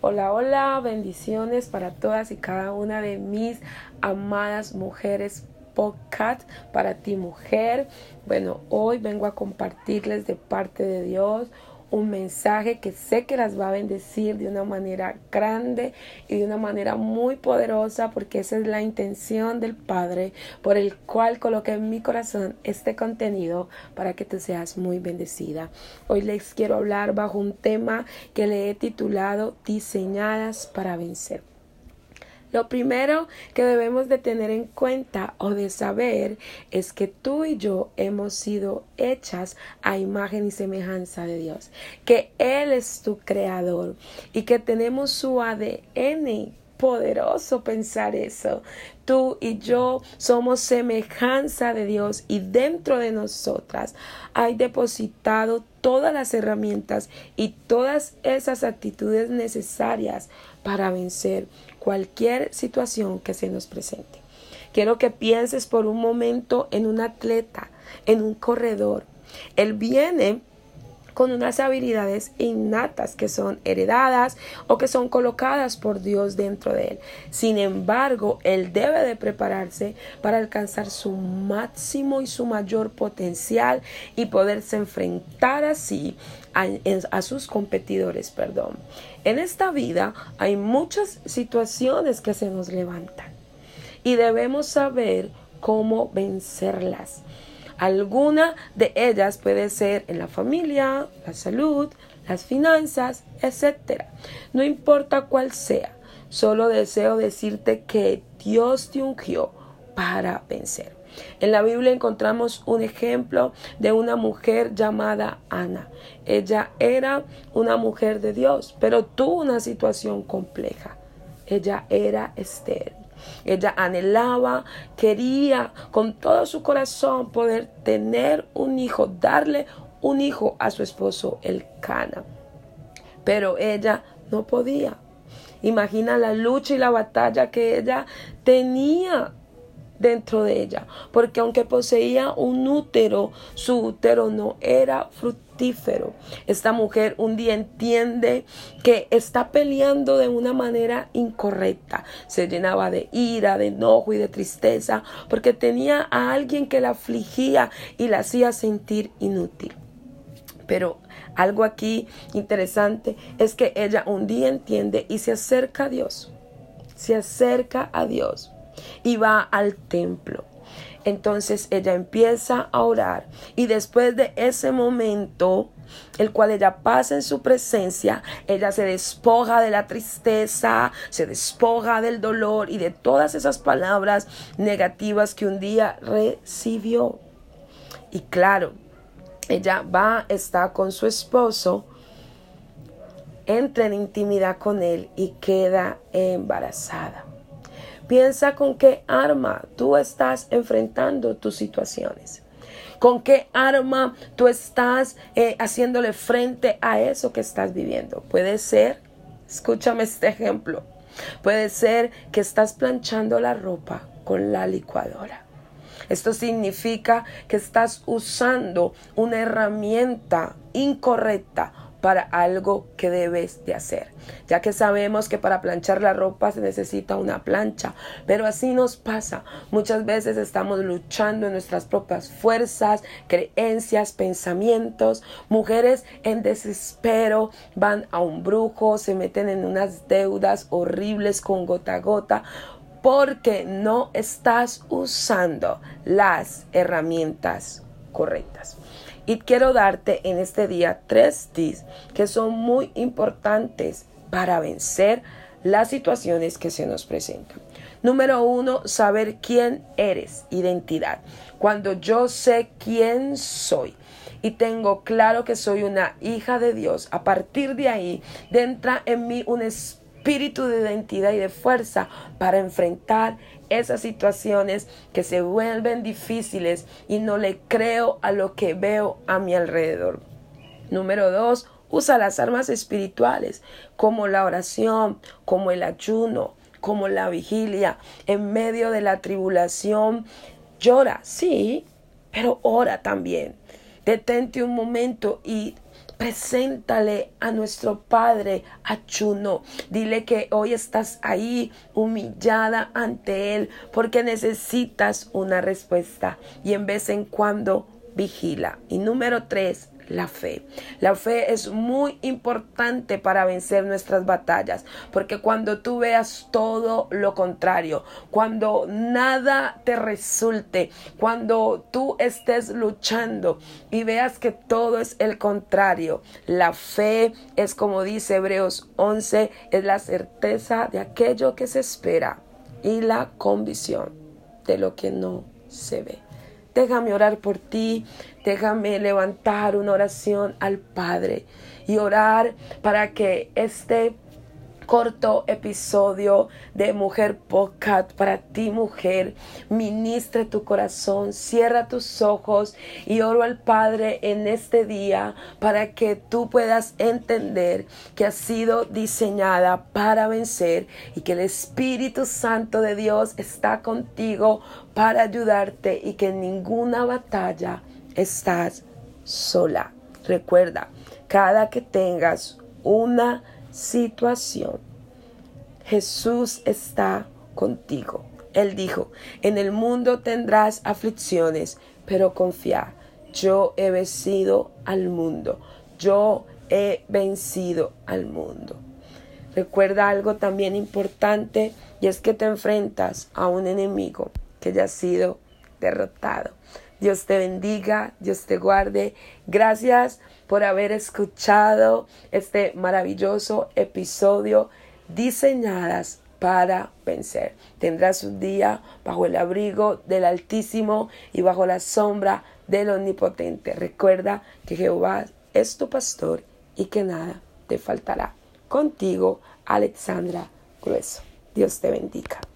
Hola, hola, bendiciones para todas y cada una de mis amadas mujeres podcast para ti mujer. Bueno, hoy vengo a compartirles de parte de Dios un mensaje que sé que las va a bendecir de una manera grande y de una manera muy poderosa porque esa es la intención del Padre por el cual coloqué en mi corazón este contenido para que tú seas muy bendecida. Hoy les quiero hablar bajo un tema que le he titulado Diseñadas para vencer. Lo primero que debemos de tener en cuenta o de saber es que tú y yo hemos sido hechas a imagen y semejanza de Dios, que Él es tu creador y que tenemos su ADN poderoso pensar eso. Tú y yo somos semejanza de Dios y dentro de nosotras hay depositado todas las herramientas y todas esas actitudes necesarias para vencer cualquier situación que se nos presente. Quiero que pienses por un momento en un atleta, en un corredor. Él viene con unas habilidades innatas que son heredadas o que son colocadas por Dios dentro de él. Sin embargo, él debe de prepararse para alcanzar su máximo y su mayor potencial y poderse enfrentar así a, sus competidores, perdón. En esta vida hay muchas situaciones que se nos levantan y debemos saber cómo vencerlas. Alguna de ellas puede ser en la familia, la salud, las finanzas, etc. No importa cuál sea, solo deseo decirte que Dios te ungió para vencer. En la Biblia encontramos un ejemplo de una mujer llamada Ana. Ella era una mujer de Dios, pero tuvo una situación compleja. Ella era estéril. Ella anhelaba, quería con todo su corazón poder tener un hijo, darle un hijo a su esposo, el Cana. Pero ella no podía. Imagina la lucha y la batalla que ella tenía dentro de ella, porque aunque poseía un útero, su útero no era fructífero. Esta mujer un día entiende que está peleando de una manera incorrecta. Se llenaba de ira, de enojo y de tristeza, porque tenía a alguien que la afligía y la hacía sentir inútil. Pero algo aquí interesante es que ella un día entiende y se acerca a Dios. Se acerca a Dios y va al templo. Entonces ella empieza a orar y después de ese momento, el cual ella pasa en su presencia, ella se despoja de la tristeza, se despoja del dolor y de todas esas palabras negativas que un día recibió. Y claro, ella va, está con su esposo, entra en intimidad con él y queda embarazada. Piensa con qué arma tú estás enfrentando tus situaciones. ¿Con qué arma tú estás eh, haciéndole frente a eso que estás viviendo? Puede ser, escúchame este ejemplo, puede ser que estás planchando la ropa con la licuadora. Esto significa que estás usando una herramienta incorrecta para algo que debes de hacer, ya que sabemos que para planchar la ropa se necesita una plancha, pero así nos pasa. Muchas veces estamos luchando en nuestras propias fuerzas, creencias, pensamientos. Mujeres en desespero van a un brujo, se meten en unas deudas horribles con gota a gota porque no estás usando las herramientas correctas. Y quiero darte en este día tres tips que son muy importantes para vencer las situaciones que se nos presentan. Número uno, saber quién eres, identidad. Cuando yo sé quién soy y tengo claro que soy una hija de Dios, a partir de ahí entra en mí un espíritu de identidad y de fuerza para enfrentar esas situaciones que se vuelven difíciles y no le creo a lo que veo a mi alrededor. Número dos, usa las armas espirituales como la oración, como el ayuno, como la vigilia. En medio de la tribulación, llora, sí, pero ora también. Detente un momento y Preséntale a nuestro Padre Chuno. Dile que hoy estás ahí humillada ante Él porque necesitas una respuesta. Y en vez en cuando vigila. Y número tres, la fe. La fe es muy importante para vencer nuestras batallas, porque cuando tú veas todo lo contrario, cuando nada te resulte, cuando tú estés luchando y veas que todo es el contrario, la fe es como dice Hebreos 11, es la certeza de aquello que se espera y la convicción de lo que no se ve. Déjame orar por ti, déjame levantar una oración al Padre y orar para que este corto episodio de Mujer Podcast para ti, mujer. Ministre tu corazón, cierra tus ojos y oro al Padre en este día para que tú puedas entender que has sido diseñada para vencer y que el Espíritu Santo de Dios está contigo para ayudarte y que en ninguna batalla estás sola. Recuerda, cada que tengas una situación. Jesús está contigo. Él dijo, en el mundo tendrás aflicciones, pero confía, yo he vencido al mundo, yo he vencido al mundo. Recuerda algo también importante y es que te enfrentas a un enemigo que ya ha sido derrotado. Dios te bendiga, Dios te guarde. Gracias por haber escuchado este maravilloso episodio diseñadas para vencer. Tendrás un día bajo el abrigo del Altísimo y bajo la sombra del Omnipotente. Recuerda que Jehová es tu pastor y que nada te faltará. Contigo, Alexandra Grueso. Dios te bendiga.